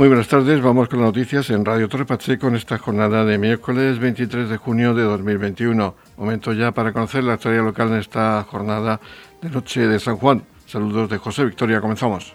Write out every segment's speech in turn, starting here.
Muy buenas tardes, vamos con las noticias en Radio Torre Pacheco en esta jornada de miércoles 23 de junio de 2021. Momento ya para conocer la actualidad local en esta jornada de noche de San Juan. Saludos de José Victoria, comenzamos.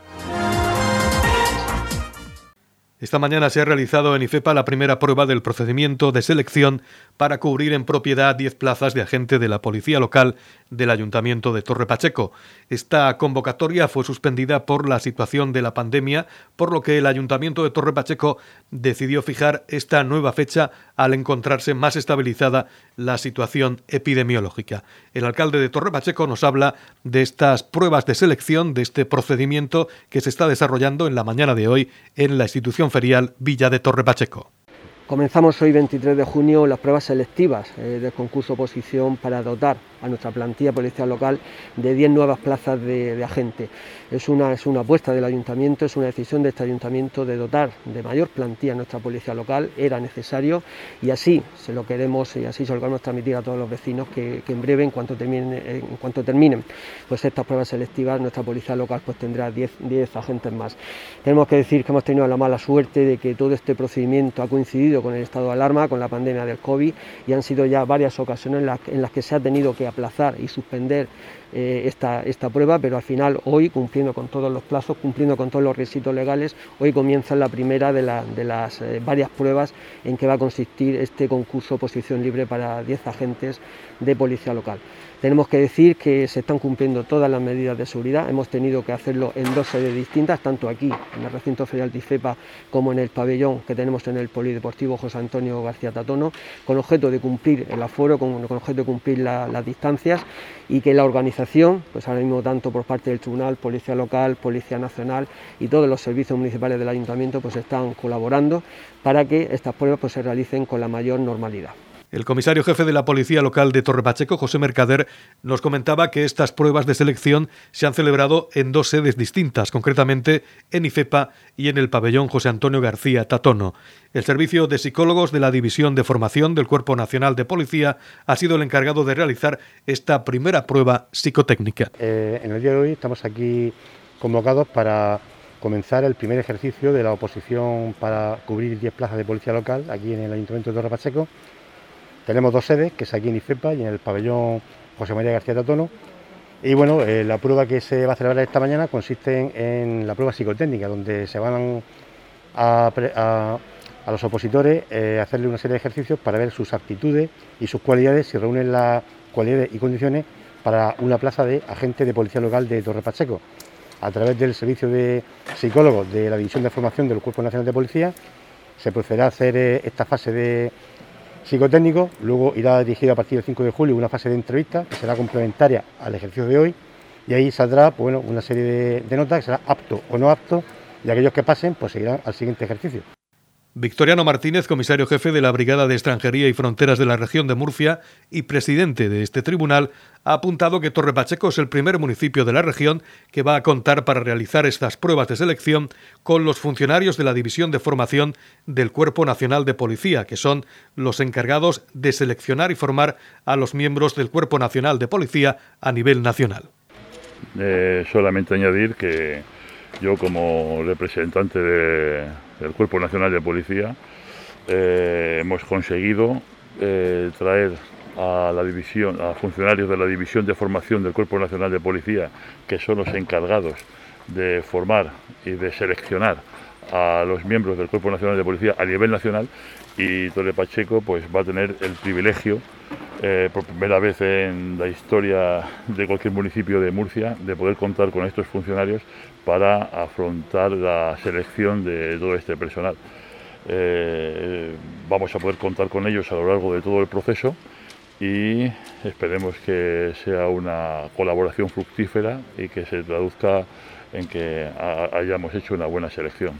Esta mañana se ha realizado en IFEPA la primera prueba del procedimiento de selección para cubrir en propiedad 10 plazas de agente de la policía local del Ayuntamiento de Torre Pacheco. Esta convocatoria fue suspendida por la situación de la pandemia, por lo que el Ayuntamiento de Torre Pacheco decidió fijar esta nueva fecha al encontrarse más estabilizada la situación epidemiológica. El alcalde de Torre Pacheco nos habla de estas pruebas de selección, de este procedimiento que se está desarrollando en la mañana de hoy en la institución ferial Villa de Torre Pacheco. Comenzamos hoy 23 de junio las pruebas selectivas eh, del concurso oposición para dotar a nuestra plantilla policial local de 10 nuevas plazas de, agente. Es una, es una apuesta del ayuntamiento, es una decisión de este ayuntamiento de dotar de mayor plantilla a nuestra policía local, era necesario y así se lo queremos y así se lo queremos transmitir a todos los vecinos que, en breve, en cuanto, terminen, en cuanto terminen pues estas pruebas selectivas, nuestra policía local pues tendrá 10, 10 agentes más. Tenemos que decir que hemos tenido la mala suerte de que todo este procedimiento ha coincidido con el estado de alarma, con la pandemia del COVID y han sido ya varias ocasiones en las que se ha tenido que aplazar y suspender eh, esta, esta, prueba, pero al final hoy, cumpliendo con todos los plazos, cumpliendo con todos los requisitos legales, hoy comienza la primera de, las eh, varias pruebas en que va a consistir este concurso posición libre para 10 agentes de policía local. Tenemos que decir que se están cumpliendo todas las medidas de seguridad, hemos tenido que hacerlo en dos sedes distintas, tanto aquí, en el recinto ferial de como en el pabellón que tenemos en el Polideportivo José Antonio García Tatono, con objeto de cumplir el aforo, con, objeto de cumplir las distancias y que la organización, pues ahora mismo tanto por parte del Tribunal, Policía Local, Policía Nacional y todos los servicios municipales del Ayuntamiento, pues están colaborando para que estas pruebas pues, se realicen con la mayor normalidad. El comisario jefe de la Policía Local de Torre Pacheco, José Mercader, nos comentaba que estas pruebas de selección se han celebrado en dos sedes distintas, concretamente en IFEPA y en el pabellón José Antonio García Tatono. El servicio de psicólogos de la División de Formación del Cuerpo Nacional de Policía ha sido el encargado de realizar esta primera prueba psicotécnica. Eh, en el día de hoy estamos aquí convocados para comenzar el primer ejercicio de la oposición para cubrir 10 plazas de policía local aquí en el Ayuntamiento de Torre Pacheco tenemos dos sedes, que es aquí en IFEPA y en el pabellón José María García Tatono. Y bueno, eh, la prueba que se va a celebrar esta mañana consiste en, la prueba psicotécnica, donde se van a, los opositores eh, hacerle una serie de ejercicios para ver sus aptitudes y sus cualidades, si reúnen las cualidades y condiciones para una plaza de agente de policía local de Torre Pacheco. A través del servicio de psicólogos de la División de Formación del Cuerpo Nacional de Policía se procederá a hacer eh, esta fase de psicotécnico, luego irá dirigido a partir del 5 de julio una fase de entrevista que será complementaria al ejercicio de hoy y ahí saldrá pues, bueno, una serie de, de notas que será apto o no apto y aquellos que pasen pues seguirán al siguiente ejercicio. Victoriano Martínez, comisario jefe de la Brigada de Extranjería y Fronteras de la región de Murcia y presidente de este tribunal, ha apuntado que Torre Pacheco es el primer municipio de la región que va a contar para realizar estas pruebas de selección con los funcionarios de la División de Formación del Cuerpo Nacional de Policía, que son los encargados de seleccionar y formar a los miembros del Cuerpo Nacional de Policía a nivel nacional. Eh, solamente añadir que yo como representante del Cuerpo Nacional de Policía eh, hemos conseguido eh, traer a la división, a funcionarios de la división de formación del Cuerpo Nacional de Policía, que son los encargados de formar y de seleccionar a los miembros del Cuerpo Nacional de Policía a nivel nacional y Torre Pacheco pues va a tener el privilegio eh, por primera vez en la historia de cualquier municipio de Murcia de poder contar con estos funcionarios para afrontar la selección de todo este personal. Eh, vamos a poder contar con ellos a lo largo de todo el proceso y esperemos que sea una colaboración fructífera y que se traduzca en que hayamos hecho una buena selección.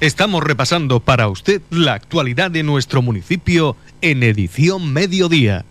Estamos repasando para usted la actualidad de nuestro municipio en edición mediodía.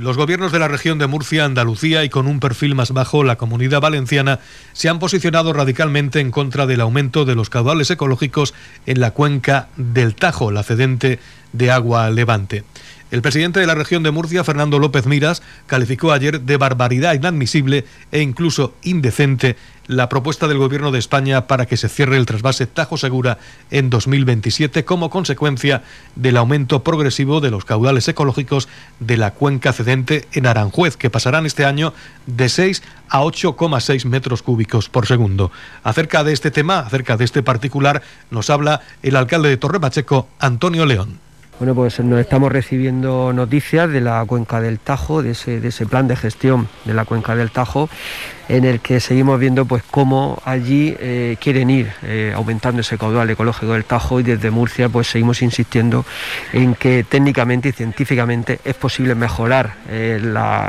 Los gobiernos de la región de Murcia, Andalucía y con un perfil más bajo la comunidad valenciana se han posicionado radicalmente en contra del aumento de los caudales ecológicos en la cuenca del Tajo, la cedente de agua levante. El presidente de la región de Murcia, Fernando López Miras, calificó ayer de barbaridad inadmisible e incluso indecente la propuesta del Gobierno de España para que se cierre el trasvase Tajo Segura en 2027 como consecuencia del aumento progresivo de los caudales ecológicos de la cuenca cedente en Aranjuez, que pasarán este año de 6 a 8,6 metros cúbicos por segundo. Acerca de este tema, acerca de este particular, nos habla el alcalde de Torre Pacheco, Antonio León. Bueno, pues nos estamos recibiendo noticias de la cuenca del Tajo, de ese, plan de gestión de la cuenca del Tajo, en el que seguimos viendo pues cómo allí eh, quieren ir eh, aumentando ese caudal ecológico del Tajo y desde Murcia pues seguimos insistiendo en que técnicamente y científicamente es posible mejorar eh,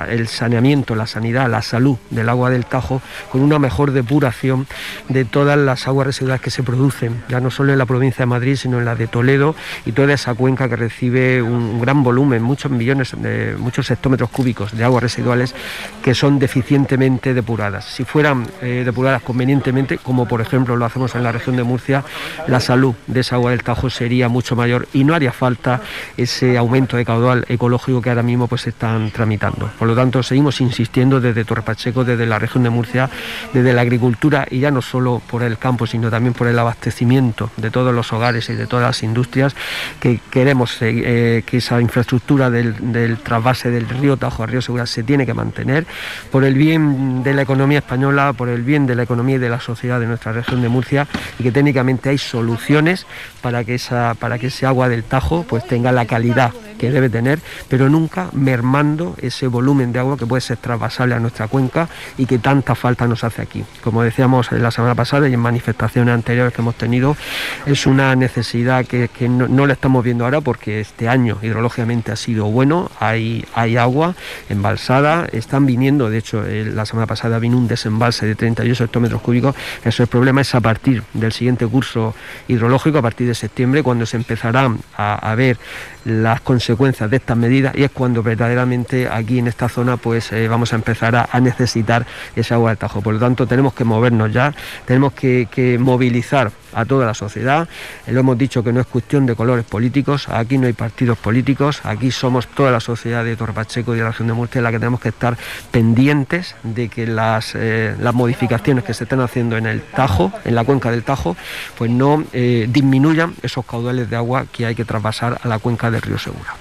el saneamiento, la sanidad, la salud del agua del Tajo con una mejor depuración de todas las aguas residuales que se producen, ya no solo en la provincia de Madrid, sino en la de Toledo y toda esa cuenca que recibe un gran volumen, muchos millones, muchos hectómetros cúbicos de aguas residuales que son deficientemente depuradas. Si fueran eh, depuradas convenientemente, como por ejemplo lo hacemos en la región de Murcia, la salud de esa agua del Tajo sería mucho mayor y no haría falta ese aumento de caudal ecológico que ahora mismo pues están tramitando. Por lo tanto, seguimos insistiendo desde Torre Pacheco, desde la región de Murcia, desde la agricultura y ya no solo por el campo, sino también por el abastecimiento de todos los hogares y de todas las industrias, que queremos eh, que esa infraestructura del, del trasvase del río Tajo al río Segura se tiene que mantener por el bien de la economía economía española, por el bien de la economía y de la sociedad de nuestra región de Murcia y que técnicamente hay soluciones para que esa para que ese agua del Tajo pues tenga la calidad que debe tener, pero nunca mermando ese volumen de agua que puede ser trasvasable a nuestra cuenca y que tanta falta nos hace aquí. Como decíamos la semana pasada y en manifestaciones anteriores que hemos tenido, es una necesidad que, no, no, la estamos viendo ahora porque este año hidrológicamente ha sido bueno, hay, hay agua embalsada, están viniendo, de hecho la semana pasada vino un desembalse de 38 hectómetros cúbicos, eso el problema es a partir del siguiente curso hidrológico, a partir de septiembre, cuando se empezarán a, ver las consecuencias de estas medidas y es cuando verdaderamente aquí en esta zona pues eh, vamos a empezar a, necesitar esa agua de Tajo. Por lo tanto tenemos que movernos ya, tenemos que, movilizar a toda la sociedad. Lo hemos dicho que no es cuestión de colores políticos, aquí no hay partidos políticos, aquí somos toda la sociedad de Torpacheco y de la región de Murcia la que tenemos que estar pendientes de que las, eh, las modificaciones que se están haciendo en el Tajo, en la cuenca del Tajo, pues no eh, disminuyan esos caudales de agua que hay que traspasar a la cuenca del río Segura.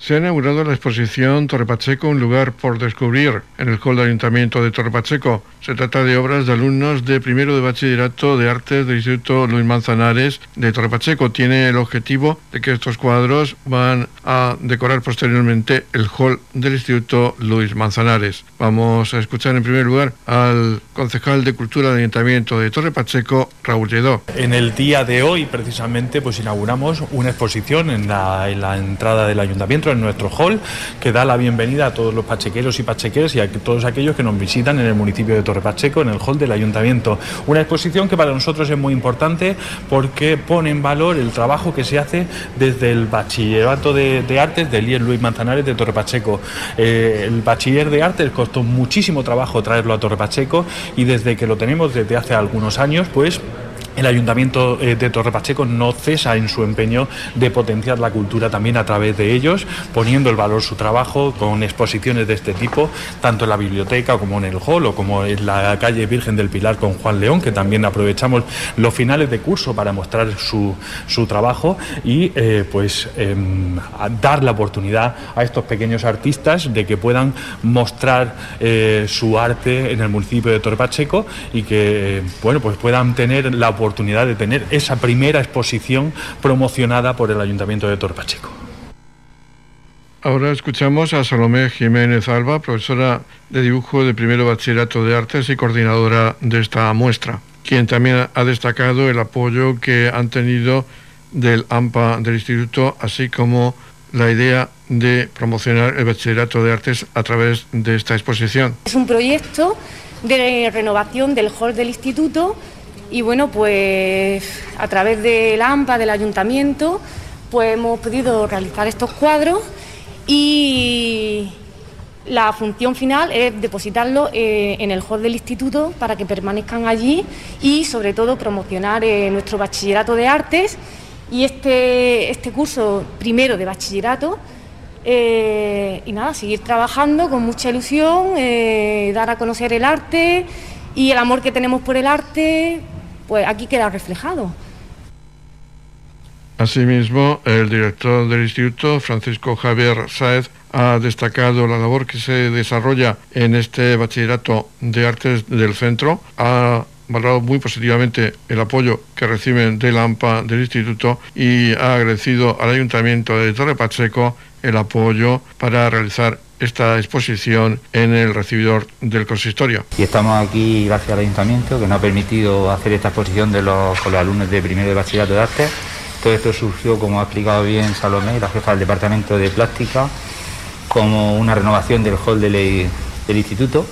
Se ha inaugurado la exposición Torre Pacheco, un lugar por descubrir en el hall del Ayuntamiento de Torre Pacheco. Se trata de obras de alumnos de primero de bachillerato de artes del Instituto Luis Manzanares de Torre Pacheco. Tiene el objetivo de que estos cuadros van a decorar posteriormente el hall del Instituto Luis Manzanares. Vamos a escuchar en primer lugar al concejal de Cultura del Ayuntamiento de Torre Pacheco, Raúl Lledó. En el día de hoy, precisamente, pues inauguramos una exposición en en la entrada del Ayuntamiento en nuestro hall, que da la bienvenida a todos los pachequeros y pachequeras y a todos aquellos que nos visitan en el municipio de Torre Pacheco, en el hall del ayuntamiento. Una exposición que para nosotros es muy importante porque pone en valor el trabajo que se hace desde el bachillerato de, artes del IES Luis Manzanares de Torre Pacheco. Eh, el bachiller de artes costó muchísimo trabajo traerlo a Torre Pacheco y desde que lo tenemos desde hace algunos años, pues el Ayuntamiento eh, de Torre Pacheco no cesa en su empeño de potenciar la cultura también a través de ellos, poniendo el valor su trabajo con exposiciones de este tipo, tanto en la biblioteca como en el hall o como en la calle Virgen del Pilar con Juan León, que también aprovechamos los finales de curso para mostrar su, trabajo y eh, pues em, dar la oportunidad a estos pequeños artistas de que puedan mostrar eh, su arte en el municipio de Torre Pacheco y que bueno pues puedan tener la oportunidad oportunidad de tener esa primera exposición promocionada por el Ayuntamiento de Torpacheco. Ahora escuchamos a Salomé Jiménez Alba, profesora de dibujo de primero bachillerato de artes y coordinadora de esta muestra, quien también ha destacado el apoyo que han tenido del AMPA del Instituto, así como la idea de promocionar el bachillerato de artes a través de esta exposición. Es un proyecto de renovación del hall del instituto y bueno, pues a través del AMPA, del ayuntamiento, pues hemos podido realizar estos cuadros y, la función final es depositarlo eh, en el hall del instituto para que permanezcan allí y sobre todo promocionar eh, nuestro bachillerato de artes. Y este, este curso primero de bachillerato eh, y nada, seguir trabajando con mucha ilusión, dar a conocer el arte y el amor que tenemos por el arte, pues aquí queda reflejado. Asimismo, el director del instituto, Francisco Javier Sáez, ha destacado la labor que se desarrolla en este bachillerato de artes del centro. Ha valorado muy positivamente el apoyo que reciben de la AMPA del instituto y ha agradecido al ayuntamiento de Torre Pacheco el apoyo para realizar esta exposición en el recibidor del consistorio. Y estamos aquí gracias al ayuntamiento que nos ha permitido hacer esta exposición de los, con los alumnos de primero de bachillerato de arte todo esto surgió, como ha explicado bien Salomé, la jefa del departamento de plástica, como una renovación del hall del, instituto.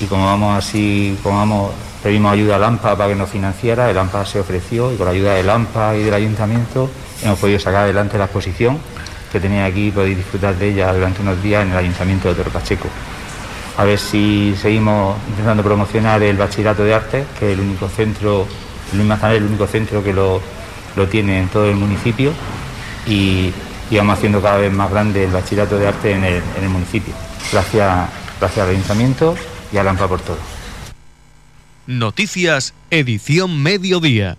Y como vamos así, como vamos, pedimos ayuda al AMPA para que nos financiara, el AMPA se ofreció y con la ayuda del AMPA y del ayuntamiento hemos podido sacar adelante la exposición que tenía aquí podéis disfrutar de ella durante unos días en el ayuntamiento de Torre Pacheco. A ver si seguimos intentando promocionar el bachillerato de arte, que es el único centro, Luis Manzanero el único centro que lo lo tiene en todo el municipio y, vamos haciendo cada vez más grande el bachillerato de arte en el, municipio. Gracias, gracias al ayuntamiento y a Lampa por todo. Noticias, edición mediodía.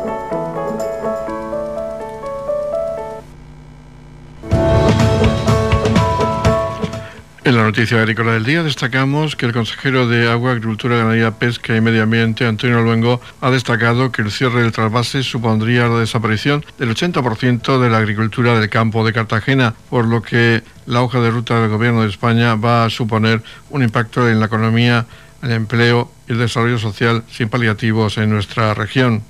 En la noticia agrícola del día destacamos que el consejero de Agua, Agricultura, Ganadería, Pesca y Medio Ambiente, Antonio Luengo, ha destacado que el cierre del trasvase supondría la desaparición del 80% de la agricultura del campo de Cartagena, por lo que la hoja de ruta del Gobierno de España va a suponer un impacto en la economía, el empleo y el desarrollo social sin paliativos en nuestra región.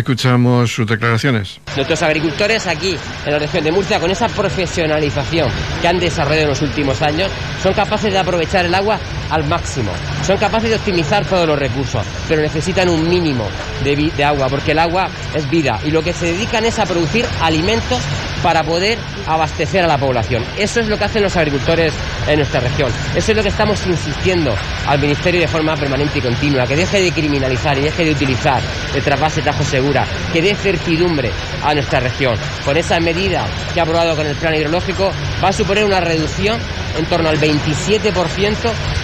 Escuchamos sus declaraciones. Nuestros agricultores aquí, en la región de Murcia, con esa profesionalización que han desarrollado en los últimos años, son capaces de aprovechar el agua al máximo. Son capaces de optimizar todos los recursos, pero necesitan un mínimo de, agua, porque el agua es vida. Y lo que se dedican es a producir alimentos para poder abastecer a la población. Eso es lo que hacen los agricultores en nuestra región. Eso es lo que estamos insistiendo al Ministerio de forma permanente y continua, que deje de criminalizar y deje de utilizar el trasvase Tajo Que dé certidumbre a nuestra región. Con esa medida que ha aprobado con el plan hidrológico va a suponer una reducción en torno al 27%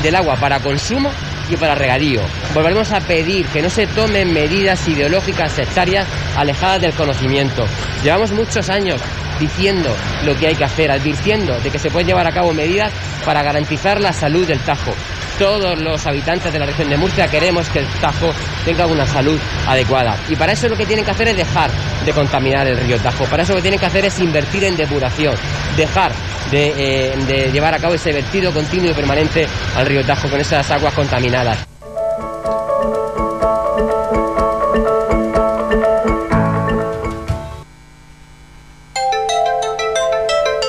del agua para consumo y para regadío. Volveremos a pedir que no se tomen medidas ideológicas sectarias alejadas del conocimiento. Llevamos muchos años diciendo lo que hay que hacer, advirtiendo de que se pueden llevar a cabo medidas para garantizar la salud del Tajo. Todos los habitantes de la región de Murcia queremos que el Tajo tenga una salud adecuada. Y para eso lo que tienen que hacer es dejar de contaminar el río Tajo. Para eso lo que tienen que hacer es invertir en depuración, dejar de, eh, llevar a cabo ese vertido continuo y permanente al río Tajo con esas aguas contaminadas.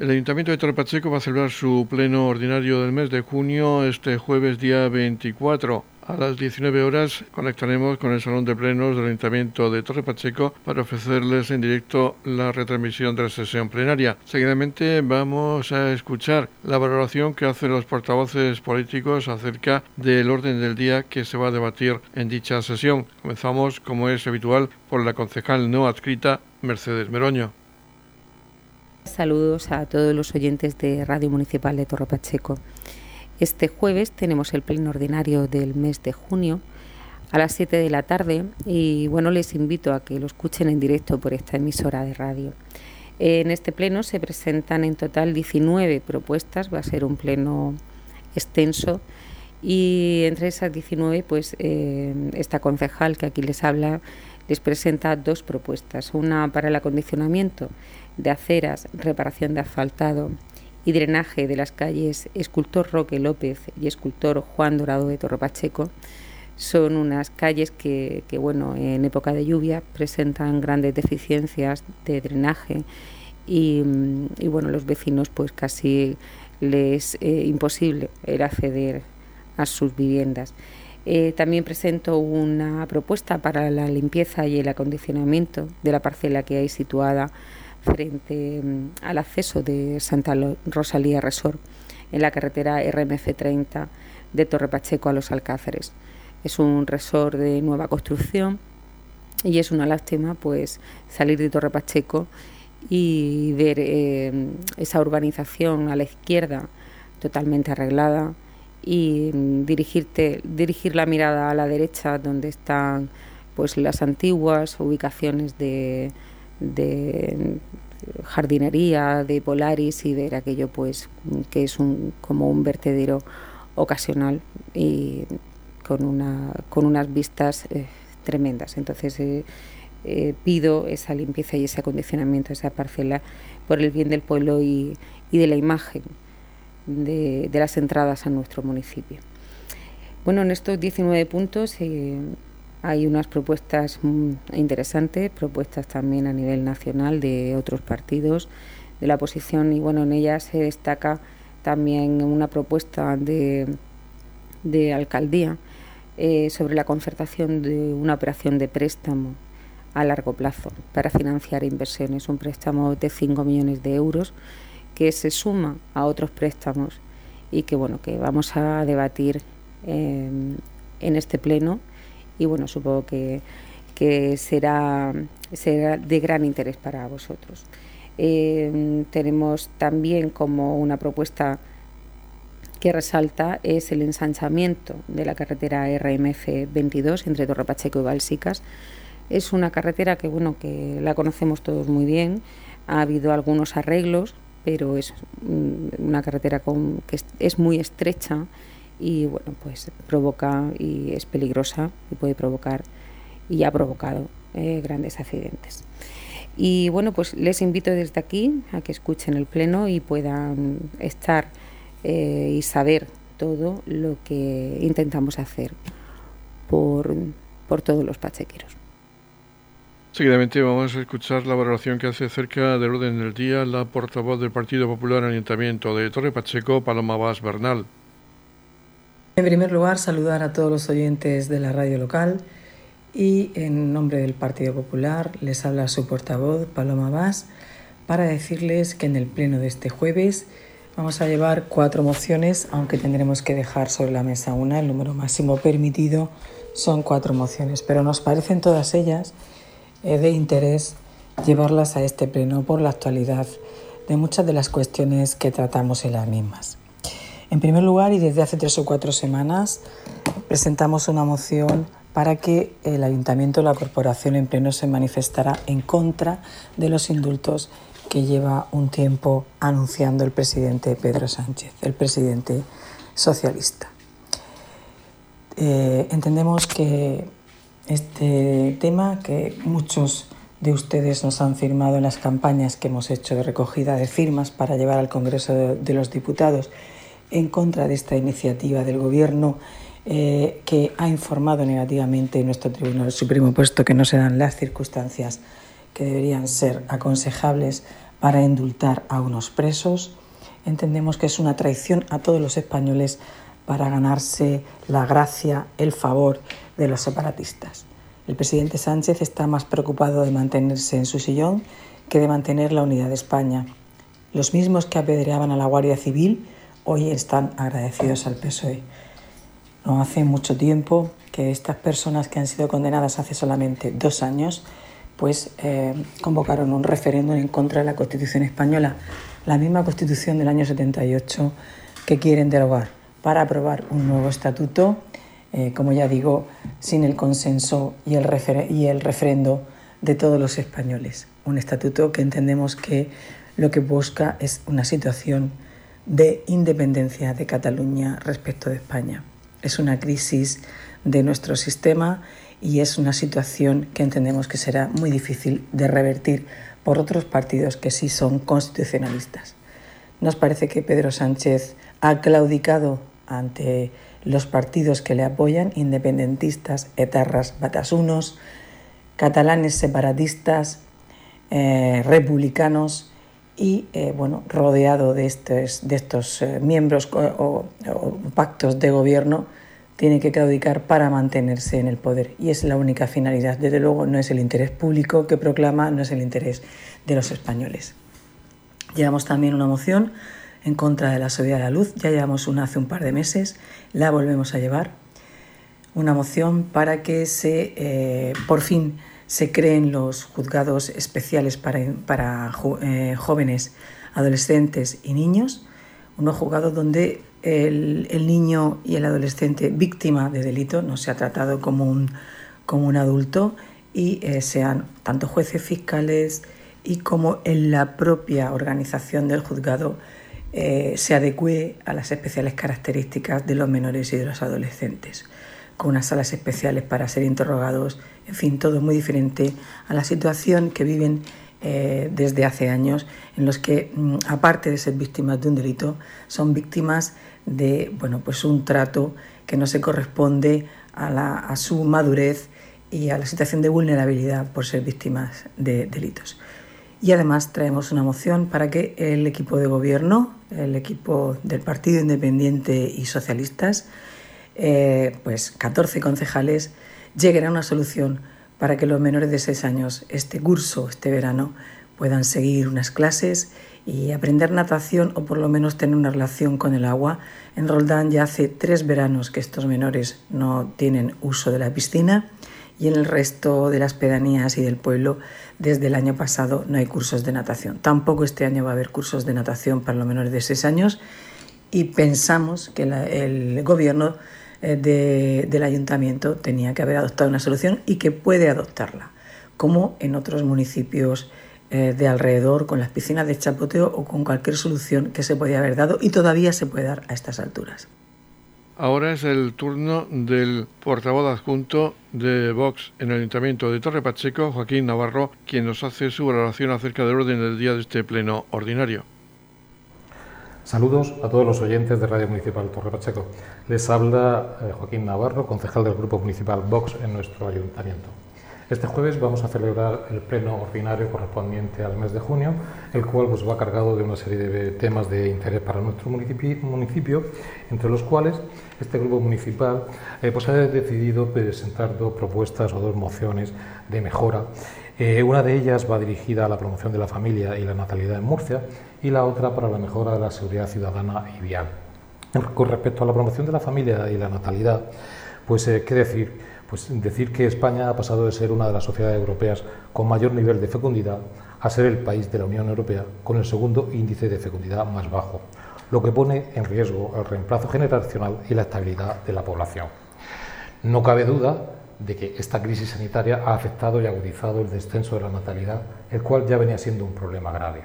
El Ayuntamiento de Torre Pacheco va a celebrar su pleno ordinario del mes de junio este jueves día 24. A las 19 horas conectaremos con el Salón de Plenos del Ayuntamiento de Torre Pacheco para ofrecerles en directo la retransmisión de la sesión plenaria. Seguidamente vamos a escuchar la valoración que hacen los portavoces políticos acerca del orden del día que se va a debatir en dicha sesión. Comenzamos, como es habitual, por la concejal no adscrita Mercedes Meroño. Saludos a todos los oyentes de Radio Municipal de Torre Pacheco. Este jueves tenemos el pleno ordinario del mes de junio a las 7 de la tarde y bueno, les invito a que lo escuchen en directo por esta emisora de radio. En este pleno se presentan en total 19 propuestas, va a ser un pleno extenso y entre esas 19 pues eh, esta concejal que aquí les habla les presenta dos propuestas, una para el acondicionamiento de aceras, reparación de asfaltado y drenaje de las calles Escultor Roque López y Escultor Juan Dorado de Torre Pacheco. Son unas calles que, bueno, en época de lluvia presentan grandes deficiencias de drenaje y, bueno, los vecinos pues casi les es eh, imposible el acceder a sus viviendas. Eh, también presento una propuesta para la limpieza y el acondicionamiento de la parcela que hay situada frente mm, al acceso de Santa Rosalía Resort en la carretera RMF 30 de Torre Pacheco a los Alcáceres. Es un resort de nueva construcción y es una lástima pues salir de Torre Pacheco y ver eh, esa urbanización a la izquierda totalmente arreglada y mm, dirigirte, dirigir la mirada a la derecha donde están pues las antiguas ubicaciones de, de jardinería, de Polaris y ver aquello pues que es un, como un vertedero ocasional y con, una, con unas vistas eh, tremendas. Entonces eh, eh, pido esa limpieza y ese acondicionamiento de esa parcela por el bien del pueblo y, y de la imagen de, de, las entradas a nuestro municipio. Bueno, en estos 19 puntos hay unas propuestas interesantes, propuestas también a nivel nacional de otros partidos de la oposición y bueno, en ellas se destaca también una propuesta de, de alcaldía eh, sobre la concertación de una operación de préstamo a largo plazo para financiar inversiones, un préstamo de 5 millones de euros que se suma a otros préstamos y que bueno que vamos a debatir eh, en este pleno y bueno, supongo que, será, será de gran interés para vosotros. Eh, tenemos también como una propuesta que resalta es el ensanchamiento de la carretera RMF 22 entre Torre Pacheco y Balsicas. Es una carretera que bueno que la conocemos todos muy bien. Ha habido algunos arreglos, pero es una carretera con, que es muy estrecha y bueno, pues provoca y es peligrosa y puede provocar y ha provocado eh, grandes accidentes. Y bueno, pues les invito desde aquí a que escuchen el pleno y puedan estar eh, y saber todo lo que intentamos hacer por, por todos los pachequeros. Seguidamente vamos a escuchar la valoración que hace cerca del orden del día la portavoz del Partido Popular en Ayuntamiento de Torre Pacheco, Paloma Vaz Bernal. En primer lugar, saludar a todos los oyentes de la radio local y en nombre del Partido Popular les habla su portavoz, Paloma Vaz, para decirles que en el pleno de este jueves vamos a llevar cuatro mociones, aunque tendremos que dejar sobre la mesa una, el número máximo permitido son cuatro mociones, pero nos parecen todas ellas eh, de interés llevarlas a este pleno por la actualidad de muchas de las cuestiones que tratamos en las mismas. En primer lugar, y desde hace tres o cuatro semanas, presentamos una moción para que el ayuntamiento la corporación en pleno se manifestara en contra de los indultos que lleva un tiempo anunciando el presidente Pedro Sánchez, el presidente socialista. Eh, entendemos que este tema que muchos de ustedes nos han firmado en las campañas que hemos hecho de recogida de firmas para llevar al Congreso de los Diputados en contra de esta iniciativa del Gobierno eh, que ha informado negativamente nuestro Tribunal Supremo, puesto que no se dan las circunstancias que deberían ser aconsejables para indultar a unos presos. Entendemos que es una traición a todos los españoles para ganarse la gracia, el favor de los separatistas. El presidente Sánchez está más preocupado de mantenerse en su sillón que de mantener la unidad de España. Los mismos que apedreaban a la Guardia Civil hoy están agradecidos al PSOE. No hace mucho tiempo que estas personas que han sido condenadas hace solamente dos años pues eh, convocaron un referéndum en contra de la Constitución española, la misma Constitución del año 78 que quieren derogar para aprobar un nuevo estatuto, eh, como ya digo, sin el consenso y el, y el referendo de todos los españoles. Un estatuto que entendemos que lo que busca es una situación de independencia de Cataluña respecto de España. Es una crisis de nuestro sistema y es una situación que entendemos que será muy difícil de revertir por otros partidos que sí son constitucionalistas. Nos parece que Pedro Sánchez ha claudicado ante los partidos que le apoyan, independentistas, etarras, batasunos, catalanes separatistas, eh, republicanos y eh, bueno, rodeado de estos, de estos eh, miembros o pactos de gobierno tiene que claudicar para mantenerse en el poder. Y es la única finalidad. Desde luego no es el interés público que proclama, no es el interés de los españoles. Llevamos también una moción en contra de la subida de la luz. Ya llevamos una hace un par de meses. La volvemos a llevar. Una moción para que se, eh, por fin se creen los juzgados especiales para, para eh, jóvenes, adolescentes y niños. Unos juzgados donde el, niño y el adolescente víctima de delito no se ha tratado como un, como un adulto y eh, sean tanto jueces fiscales y como en la propia organización del juzgado eh, se adecue a las especiales características de los menores y de los adolescentes, con unas salas especiales para ser interrogados, en fin, todo muy diferente a la situación que viven eh, desde hace años, en los que, mm, aparte de ser víctimas de un delito, son víctimas de bueno, pues un trato que no se corresponde a, su madurez y a la situación de vulnerabilidad por ser víctimas de delitos. Y además traemos una moción para que el equipo de gobierno, el equipo del Partido Independiente y Socialistas, eh, pues 14 concejales, lleguen a una solución para que los menores de 6 años este curso, este verano, puedan seguir unas clases y aprender natación o por lo menos tener una relación con el agua. En Roldán ya hace tres veranos que estos menores no tienen uso de la piscina y en el resto de las pedanías y del pueblo desde el año pasado no hay cursos de natación. Tampoco este año va a haber cursos de natación para los menores de 6 años y pensamos que el gobierno eh, del ayuntamiento tenía que haber adoptado una solución y que puede adoptarla, como en otros municipios eh, de alrededor, con las piscinas de chapoteo o con cualquier solución que se podía haber dado y todavía se puede dar a estas alturas. Ahora es el turno del portavoz adjunto de Vox en el Ayuntamiento de Torre Pacheco, Joaquín Navarro, quien nos hace su valoración acerca del orden del día de este pleno ordinario. Saludos a todos los oyentes de Radio Municipal Torre Pacheco. Les habla eh, Joaquín Navarro, concejal del Grupo Municipal Vox en nuestro ayuntamiento. Este jueves vamos a celebrar el pleno ordinario correspondiente al mes de junio, el cual pues, va cargado de una serie de temas de interés para nuestro municipio, entre los cuales este grupo municipal eh, pues, ha decidido presentar dos propuestas o dos mociones de mejora. Eh, una de ellas va dirigida a la promoción de la familia y la natalidad en Murcia y la otra para la mejora de la seguridad ciudadana y vial. Con respecto a la promoción de la familia y la natalidad, pues eh, qué decir pues decir que España ha pasado de ser una de las sociedades europeas con mayor nivel de fecundidad a ser el país de la Unión Europea con el segundo índice de fecundidad más bajo, lo que pone en riesgo el reemplazo generacional y la estabilidad de la población. No cabe duda de que esta crisis sanitaria ha afectado y agudizado el descenso de la natalidad, el cual ya venía siendo un problema grave.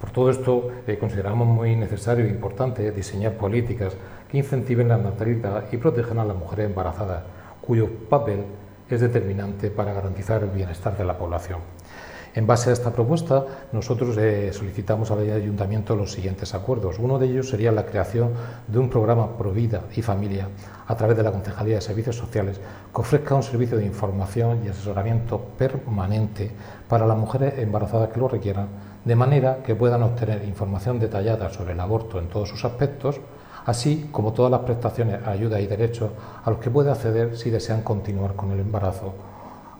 Por todo esto, eh, consideramos muy necesario e importante diseñar políticas que incentiven la natalidad y protejan a las mujeres embarazadas, cuyo papel es determinante para garantizar el bienestar de la población. En base a esta propuesta, nosotros eh, solicitamos al Ayuntamiento los siguientes acuerdos. Uno de ellos sería la creación de un programa Pro Vida y Familia a través de la Concejalía de Servicios Sociales que ofrezca un servicio de información y asesoramiento permanente para las mujeres embarazadas que lo requieran, de manera que puedan obtener información detallada sobre el aborto en todos sus aspectos, así como todas las prestaciones, ayudas y derechos a los que puede acceder si desean continuar con el embarazo,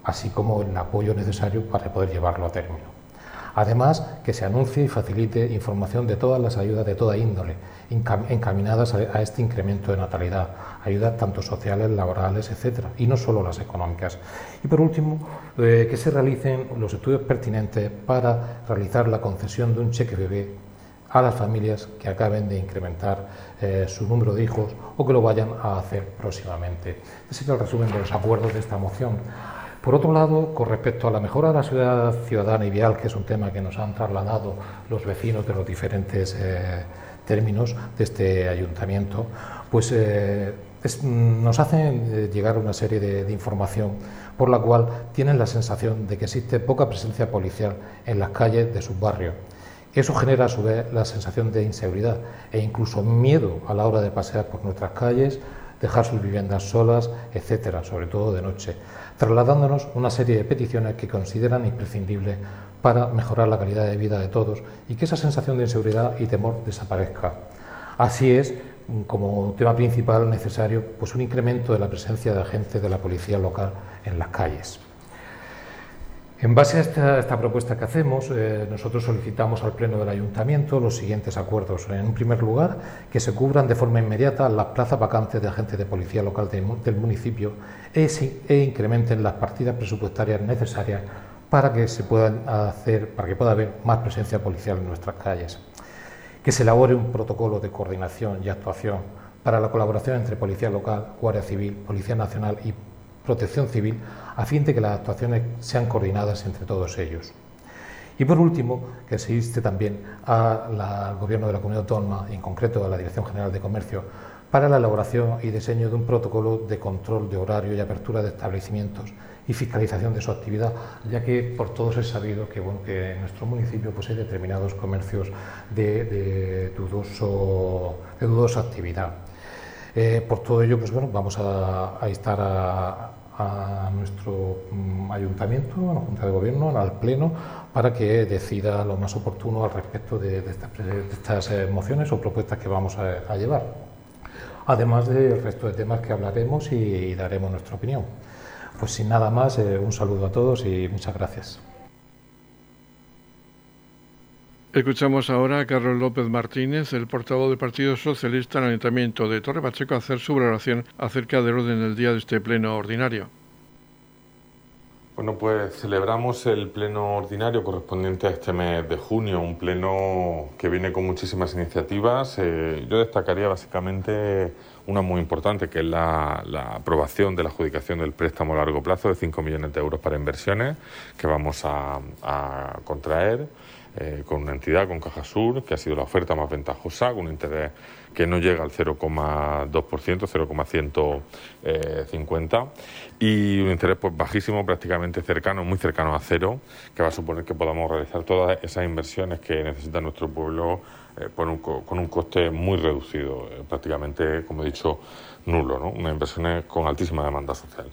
así como el apoyo necesario para poder llevarlo a término. Además, que se anuncie y facilite información de todas las ayudas de toda índole, encaminadas a este incremento de natalidad, ayudas tanto sociales, laborales, etcétera, y no solo las económicas. Y por último, eh, que se realicen los estudios pertinentes para realizar la concesión de un cheque bebé a las familias que acaben de incrementar eh, su número de hijos o que lo vayan a hacer próximamente. Ese es el resumen de los acuerdos de esta moción. Por otro lado, con respecto a la mejora de la ciudad ciudadana y vial, que es un tema que nos han trasladado los vecinos de los diferentes eh, términos de este ayuntamiento, pues eh, nos hacen eh, llegar una serie de, de, información por la cual tienen la sensación de que existe poca presencia policial en las calles de sus barrios. Eso genera a su vez la sensación de inseguridad e incluso miedo a la hora de pasear por nuestras calles, dejar sus viviendas solas, etcétera, sobre todo de noche trasladándonos una serie de peticiones que consideran imprescindibles para mejorar la calidad de vida de todos y que esa sensación de inseguridad y temor desaparezca. Así es, como tema principal necesario, pues un incremento de la presencia de agentes de la policía local en las calles. En base a esta, propuesta que hacemos, eh, nosotros solicitamos al Pleno del Ayuntamiento los siguientes acuerdos. En primer lugar, que se cubran de forma inmediata las plazas vacantes de agentes de policía local del municipio e, e, incrementen las partidas presupuestarias necesarias para que se puedan hacer, para que pueda haber más presencia policial en nuestras calles. Que se elabore un protocolo de coordinación y actuación para la colaboración entre Policía Local, Guardia Civil, Policía Nacional y Protección Civil a fin de que las actuaciones sean coordinadas entre todos ellos. Y por último, que se inste también al Gobierno de la Comunidad Autónoma, en concreto a la Dirección General de Comercio, para la elaboración y diseño de un protocolo de control de horario y apertura de establecimientos y fiscalización de su actividad, ya que por todos es sabido que, en nuestro municipio pues, hay determinados comercios de dudosa actividad. Eh, por todo ello, pues bueno, vamos a, a instar a, a nuestro mm, ayuntamiento, a la Junta de Gobierno, al Pleno, para que decida lo más oportuno al respecto de, estas eh, mociones o propuestas que vamos a, llevar. Además del resto de temas que hablaremos y, daremos nuestra opinión. Pues sin nada más, eh, un saludo a todos y muchas gracias. Escuchamos ahora a Carlos López Martínez, el portavoz del Partido Socialista en el Ayuntamiento de Torre Pacheco, hacer su valoración acerca del orden del día de este pleno ordinario. Bueno, pues celebramos el pleno ordinario correspondiente a este mes de junio, un pleno que viene con muchísimas iniciativas. Eh, yo destacaría básicamente una muy importante, que es la, aprobación de la adjudicación del préstamo a largo plazo de 5 millones de euros para inversiones que vamos a contraer. Eh, con una entidad, con Caja Sur, que ha sido la oferta más ventajosa, con un interés que no llega al 0,2%, 0,150, y un interés pues, bajísimo, prácticamente cercano, muy cercano a cero, que va a suponer que podamos realizar todas esas inversiones que necesita nuestro pueblo eh, con un coste muy reducido, eh, prácticamente, como he dicho, nulo, ¿no? unas inversiones con altísima demanda social.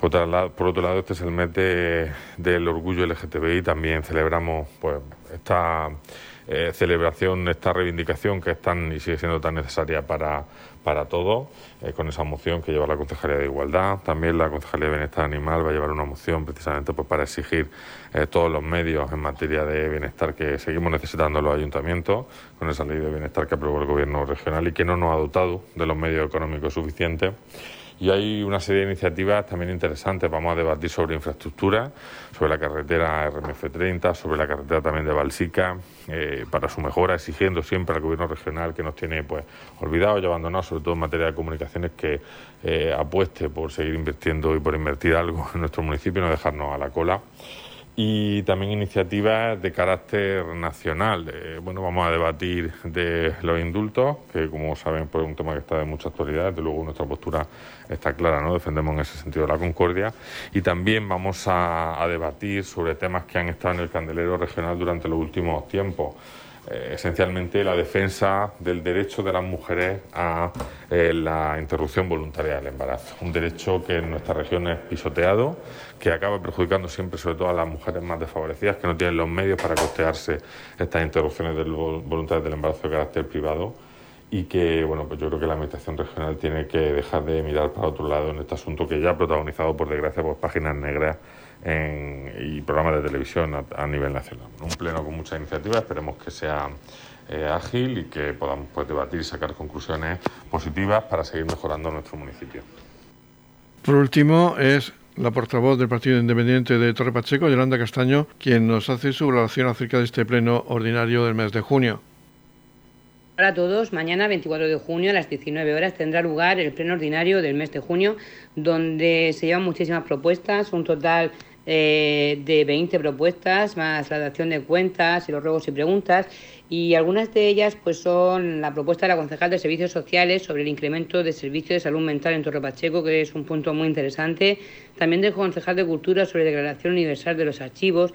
Por otro, lado, por otro lado, este es el mes del orgullo LGTBI. También celebramos pues, esta eh, celebración, esta reivindicación que es tan y sigue siendo tan necesaria para, para todos, eh, con esa moción que lleva la Concejalía de Igualdad. También la Concejalía de Bienestar Animal va a llevar una moción precisamente pues, para exigir eh, todos los medios en materia de bienestar que seguimos necesitando los ayuntamientos, con esa ley de bienestar que aprobó el Gobierno regional y que no nos ha dotado de los medios económicos suficientes. Y hay una serie de iniciativas también interesantes. Vamos a debatir sobre infraestructura, sobre la carretera RMF30, sobre la carretera también de Balsica, eh, para su mejora, exigiendo siempre al gobierno regional que nos tiene pues olvidados y abandonados, sobre todo en materia de comunicaciones, que eh, apueste por seguir invirtiendo y por invertir algo en nuestro municipio y no dejarnos a la cola y también iniciativas de carácter nacional. Bueno, vamos a debatir de los indultos, que como saben pues, es un tema que está de mucha actualidad, desde luego nuestra postura está clara, ¿no? defendemos en ese sentido la concordia, y también vamos a debatir sobre temas que han estado en el candelero regional durante los últimos tiempos. Eh, esencialmente la defensa del derecho de las mujeres a eh, la interrupción voluntaria del embarazo. Un derecho que en nuestra región es pisoteado, que acaba perjudicando siempre sobre todo a las mujeres más desfavorecidas, que no tienen los medios para costearse estas interrupciones voluntarias del embarazo de carácter privado y que bueno pues yo creo que la administración regional tiene que dejar de mirar para otro lado en este asunto que ya ha protagonizado por desgracia por páginas negras y programas de televisión a, nivel nacional. Un pleno con muchas iniciativas, esperemos que sea eh, ágil y que podamos pues, debatir y sacar conclusiones positivas para seguir mejorando nuestro municipio. Por último, es la portavoz del Partido Independiente de Torre Pacheco, Yolanda Castaño, quien nos hace su valoración acerca de este pleno ordinario del mes de junio. Hola a todos, mañana 24 de junio a las 19 horas tendrá lugar el pleno ordinario del mes de junio, donde se llevan muchísimas propuestas, un total eh, de 20 propuestas, más la dación de cuentas y los ruegos y preguntas, y algunas de ellas pues son la propuesta de la concejal de Servicios Sociales sobre el incremento de servicios de salud mental en Torre Pacheco, que es un punto muy interesante, también del concejal de Cultura sobre Declaración Universal de los Archivos,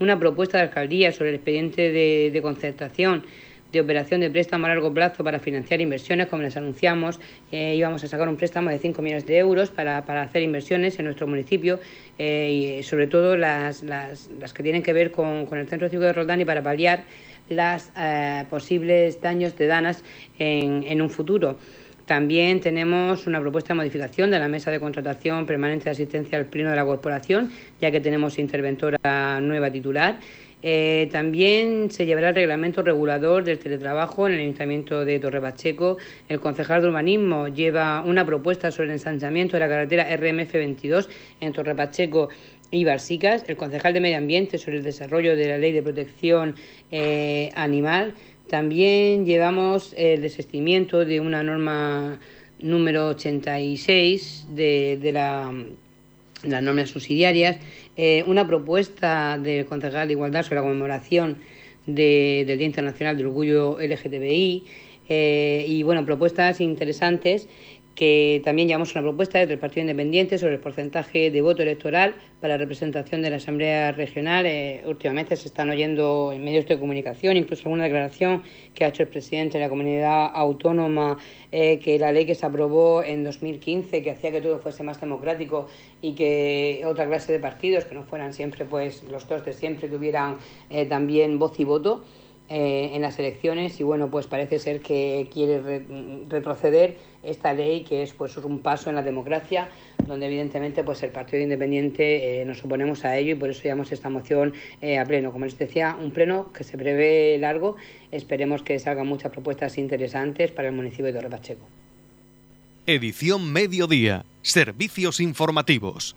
una propuesta de alcaldía sobre el expediente de, concertación de operación de préstamo a largo plazo para financiar inversiones, como les anunciamos, eh, íbamos a sacar un préstamo de 5 millones de euros para, hacer inversiones en nuestro municipio eh, y sobre todo las, las, que tienen que ver con, con el Centro Cívico de Roldán y para paliar las eh, posibles daños de danas en, un futuro. También tenemos una propuesta de modificación de la mesa de contratación permanente de asistencia al pleno de la corporación, ya que tenemos interventora nueva titular. Eh, también se llevará el reglamento regulador del teletrabajo en el Ayuntamiento de Torre Pacheco. El concejal de urbanismo lleva una propuesta sobre el ensanchamiento de la carretera RMF 22 en Torre Pacheco y Barsicas, el concejal de Medio Ambiente sobre el desarrollo de la Ley de Protección eh, Animal. También llevamos el desistimiento de una norma número 86 de, de la, las normas subsidiarias, eh, una propuesta del concejal de Igualdad sobre la conmemoración del Día Internacional del Orgullo LGTBI eh, y bueno, propuestas interesantes que también llevamos una propuesta desde el Partido Independiente sobre el porcentaje de voto electoral para representación de la Asamblea Regional. Eh, últimamente se están oyendo en medios de comunicación, incluso alguna declaración que ha hecho el presidente de la comunidad autónoma, eh, que la ley que se aprobó en 2015, que hacía que todo fuese más democrático y que otra clase de partidos, que no fueran siempre pues los dos de siempre, tuvieran eh, también voz y voto. En las elecciones y bueno pues parece ser que quiere retroceder esta ley que es pues un paso en la democracia donde evidentemente pues el Partido Independiente eh, nos oponemos a ello y por eso llevamos esta moción eh, a pleno. Como les decía, un pleno que se prevé largo, esperemos que salgan muchas propuestas interesantes para el municipio de Torre Pacheco. Edición Mediodía, Servicios Informativos.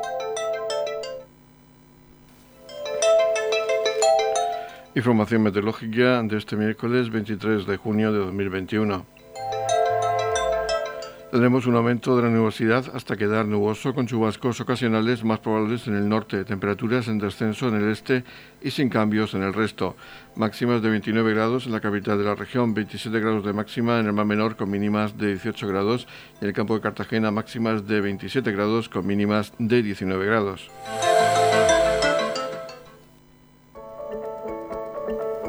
Información meteorológica de este miércoles 23 de junio de 2021. Tendremos un aumento de la nubosidad hasta quedar nuboso con chubascos ocasionales más probables en el norte, temperaturas en descenso en el este y sin cambios en el resto. Máximas de 29 grados en la capital de la región, 27 grados de máxima en el mar menor con mínimas de 18 grados y en el campo de Cartagena máximas de 27 grados con mínimas de 19 grados.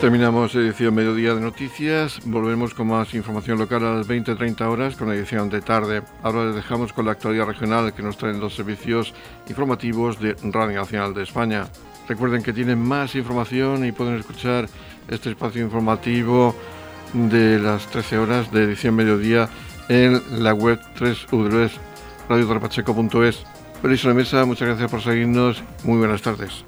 Terminamos edición mediodía de noticias. Volvemos con más información local a las 20-30 horas con la edición de tarde. Ahora les dejamos con la actualidad regional que nos traen los servicios informativos de Radio Nacional de España. Recuerden que tienen más información y pueden escuchar este espacio informativo de las 13 horas de edición mediodía en la web 3 radiotrapacheco.es. Feliz la mesa, muchas gracias por seguirnos. Muy buenas tardes.